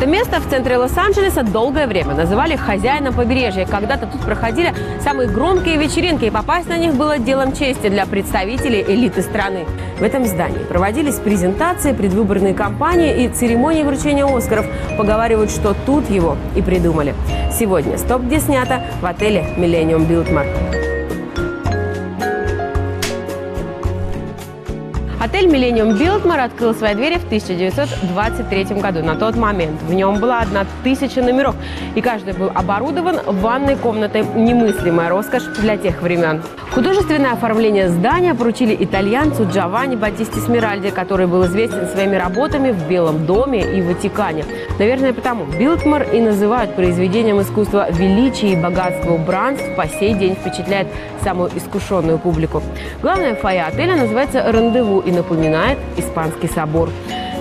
Это место в центре Лос-Анджелеса долгое время называли хозяином побережья. Когда-то тут проходили самые громкие вечеринки, и попасть на них было делом чести для представителей элиты страны. В этом здании проводились презентации, предвыборные кампании и церемонии вручения Оскаров. Поговаривают, что тут его и придумали. Сегодня «Стоп, где снято» в отеле «Миллениум Билтмар». Отель «Миллениум Билтмар» открыл свои двери в 1923 году. На тот момент в нем была одна тысяча номеров, и каждый был оборудован ванной комнатой. Немыслимая роскошь для тех времен. Художественное оформление здания поручили итальянцу Джованни Батисти Смиральди, который был известен своими работами в Белом доме и Ватикане. Наверное, потому Билтмар и называют произведением искусства величие и богатство убранств по сей день впечатляет самую искушенную публику. Главное фойе отеля называется «Рандеву» и напоминает Испанский собор.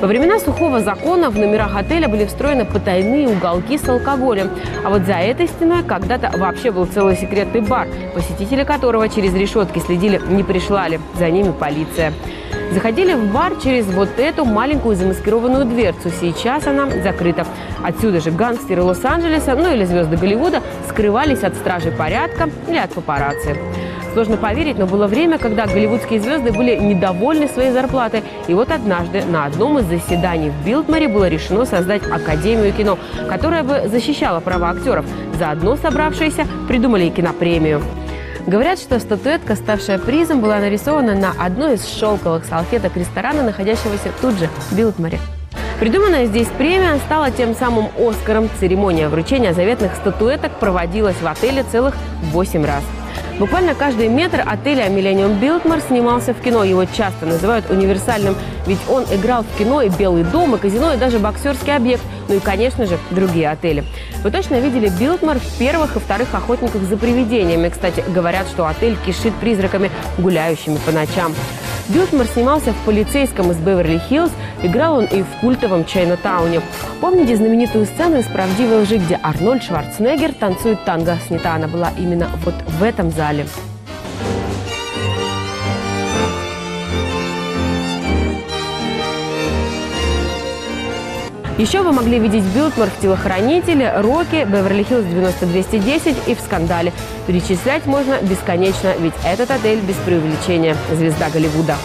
Во времена сухого закона в номерах отеля были встроены потайные уголки с алкоголем. А вот за этой стеной когда-то вообще был целый секретный бар, посетители которого через решетки следили, не пришла ли за ними полиция. Заходили в бар через вот эту маленькую замаскированную дверцу. Сейчас она закрыта. Отсюда же гангстеры Лос-Анджелеса, ну или звезды Голливуда, скрывались от стражей порядка или от папарацци. Сложно поверить, но было время, когда голливудские звезды были недовольны своей зарплатой. И вот однажды на одном из заседаний в Билдмаре было решено создать Академию кино, которая бы защищала права актеров. Заодно собравшиеся придумали и кинопремию. Говорят, что статуэтка, ставшая призом, была нарисована на одной из шелковых салфеток ресторана, находящегося тут же, в Билтмаре. Придуманная здесь премия стала тем самым «Оскаром». Церемония вручения заветных статуэток проводилась в отеле целых 8 раз. Буквально каждый метр отеля Millennium Biltmore снимался в кино. Его часто называют универсальным, ведь он играл в кино и «Белый дом», и казино, и даже боксерский объект. Ну и, конечно же, другие отели. Вы точно видели Biltmore в первых и вторых охотниках за привидениями. Кстати, говорят, что отель кишит призраками, гуляющими по ночам. Biltmore снимался в «Полицейском» из Беверли-Хиллз, играл он и в культовом Чайна-тауне. Помните знаменитую сцену из «Правдивой лжи», где Арнольд Шварценеггер танцует танго? Снята она была именно вот в этом зале. Еще вы могли видеть Билтмар в «Телохранителе», «Роке», «Беверли-Хиллз 90210» и в «Скандале». Перечислять можно бесконечно, ведь этот отель без преувеличения – звезда Голливуда.